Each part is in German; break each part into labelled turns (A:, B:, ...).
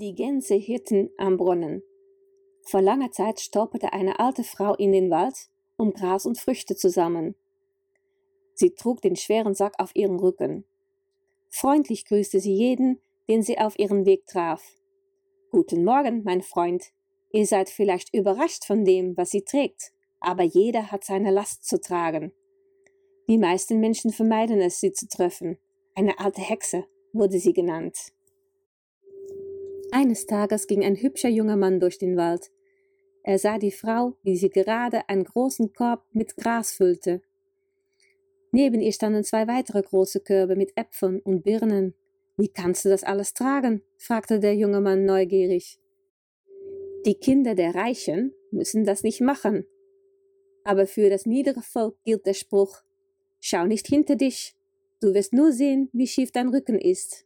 A: Die Gänse hirten am Brunnen. Vor langer Zeit stolperte eine alte Frau in den Wald, um Gras und Früchte zu sammeln. Sie trug den schweren Sack auf ihrem Rücken. Freundlich grüßte sie jeden, den sie auf ihren Weg traf. Guten Morgen, mein Freund. Ihr seid vielleicht überrascht von dem, was sie trägt, aber jeder hat seine Last zu tragen. Die meisten Menschen vermeiden es, sie zu treffen. Eine alte Hexe wurde sie genannt. Eines Tages ging ein hübscher junger Mann durch den Wald. Er sah die Frau, wie sie gerade einen großen Korb mit Gras füllte. Neben ihr standen zwei weitere große Körbe mit Äpfeln und Birnen. Wie kannst du das alles tragen? fragte der junge Mann neugierig. Die Kinder der Reichen müssen das nicht machen. Aber für das niedere Volk gilt der Spruch Schau nicht hinter dich, du wirst nur sehen, wie schief dein Rücken ist.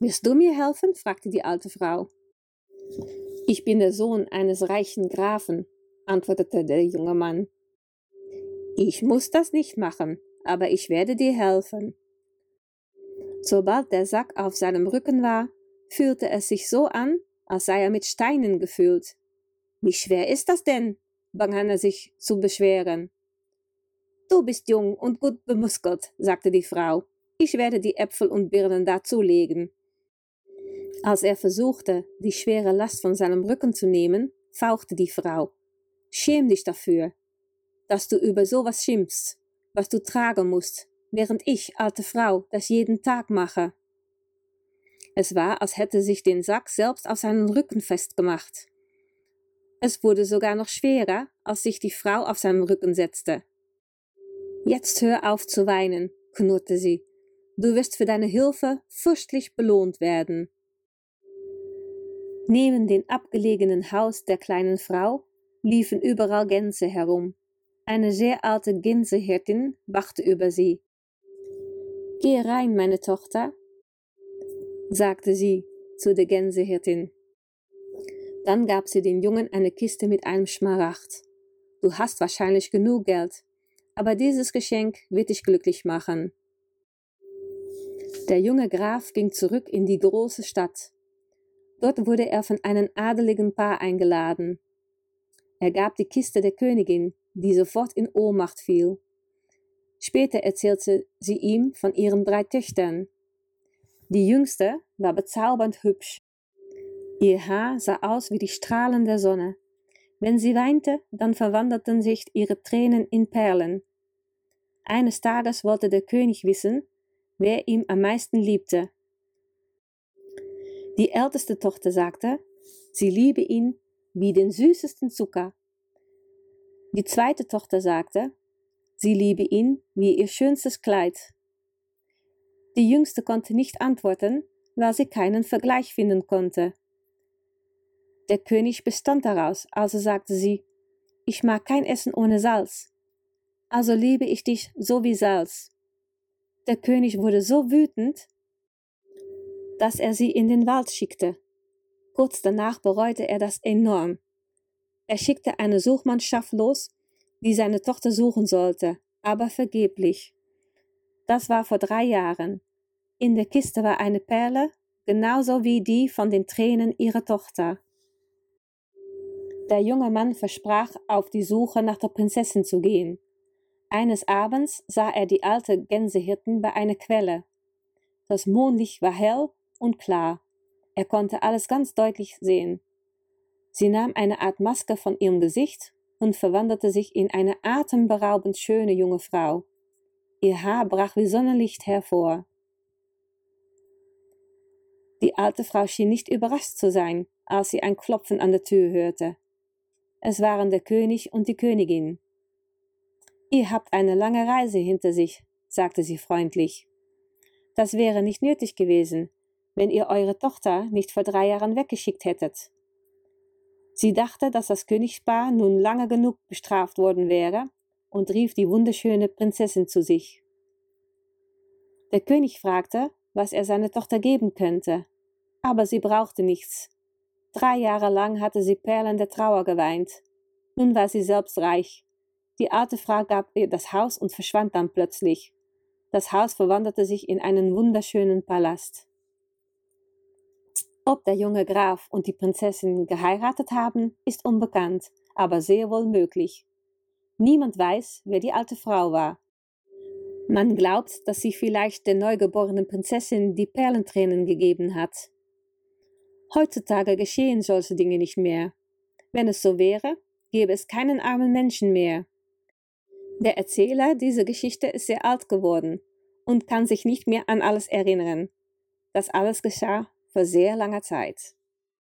A: Wirst du mir helfen? fragte die alte Frau. Ich bin der Sohn eines reichen Grafen, antwortete der junge Mann. Ich muss das nicht machen, aber ich werde dir helfen. Sobald der Sack auf seinem Rücken war, fühlte es sich so an, als sei er mit Steinen gefüllt. Wie schwer ist das denn? begann er sich zu beschweren. Du bist jung und gut bemuskelt, sagte die Frau. Ich werde die Äpfel und Birnen dazulegen. Als er versuchte, die schwere Last von seinem Rücken zu nehmen, fauchte die Frau. Schäm dich dafür, dass du über sowas schimpfst, was du tragen musst, während ich, alte Frau, das jeden Tag mache. Es war, als hätte sich den Sack selbst auf seinen Rücken festgemacht. Es wurde sogar noch schwerer, als sich die Frau auf seinen Rücken setzte. Jetzt hör auf zu weinen, knurrte sie. Du wirst für deine Hilfe fürstlich belohnt werden. Neben dem abgelegenen Haus der kleinen Frau liefen überall Gänse herum. Eine sehr alte Gänsehirtin wachte über sie. Geh rein, meine Tochter, sagte sie zu der Gänsehirtin. Dann gab sie dem Jungen eine Kiste mit einem Schmaragd. Du hast wahrscheinlich genug Geld, aber dieses Geschenk wird dich glücklich machen. Der junge Graf ging zurück in die große Stadt. Dort wurde er von einem adeligen Paar eingeladen. Er gab die Kiste der Königin, die sofort in Ohnmacht fiel. Später erzählte sie ihm von ihren drei Töchtern. Die jüngste war bezaubernd hübsch. Ihr Haar sah aus wie die Strahlen der Sonne. Wenn sie weinte, dann verwandelten sich ihre Tränen in Perlen. Eines Tages wollte der König wissen, wer ihm am meisten liebte. Die älteste Tochter sagte, sie liebe ihn wie den süßesten Zucker. Die zweite Tochter sagte, sie liebe ihn wie ihr schönstes Kleid. Die jüngste konnte nicht antworten, weil sie keinen Vergleich finden konnte. Der König bestand daraus, also sagte sie, ich mag kein Essen ohne Salz, also liebe ich dich so wie Salz. Der König wurde so wütend, dass er sie in den Wald schickte. Kurz danach bereute er das enorm. Er schickte eine Suchmannschaft los, die seine Tochter suchen sollte, aber vergeblich. Das war vor drei Jahren. In der Kiste war eine Perle, genauso wie die von den Tränen ihrer Tochter. Der junge Mann versprach, auf die Suche nach der Prinzessin zu gehen. Eines Abends sah er die alte Gänsehirten bei einer Quelle. Das Mondlicht war hell und klar. Er konnte alles ganz deutlich sehen. Sie nahm eine Art Maske von ihrem Gesicht und verwandelte sich in eine atemberaubend schöne junge Frau. Ihr Haar brach wie Sonnenlicht hervor. Die alte Frau schien nicht überrascht zu sein, als sie ein Klopfen an der Tür hörte. Es waren der König und die Königin. Ihr habt eine lange Reise hinter sich, sagte sie freundlich. Das wäre nicht nötig gewesen, wenn ihr eure Tochter nicht vor drei Jahren weggeschickt hättet. Sie dachte, dass das Königspaar nun lange genug bestraft worden wäre und rief die wunderschöne Prinzessin zu sich. Der König fragte, was er seiner Tochter geben könnte, aber sie brauchte nichts. Drei Jahre lang hatte sie Perlen der Trauer geweint. Nun war sie selbst reich. Die alte Frau gab ihr das Haus und verschwand dann plötzlich. Das Haus verwandelte sich in einen wunderschönen Palast. Ob der junge Graf und die Prinzessin geheiratet haben, ist unbekannt, aber sehr wohl möglich. Niemand weiß, wer die alte Frau war. Man glaubt, dass sie vielleicht der neugeborenen Prinzessin die Perlentränen gegeben hat. Heutzutage geschehen solche Dinge nicht mehr. Wenn es so wäre, gäbe es keinen armen Menschen mehr. Der Erzähler dieser Geschichte ist sehr alt geworden und kann sich nicht mehr an alles erinnern. Das alles geschah vor sehr langer Zeit.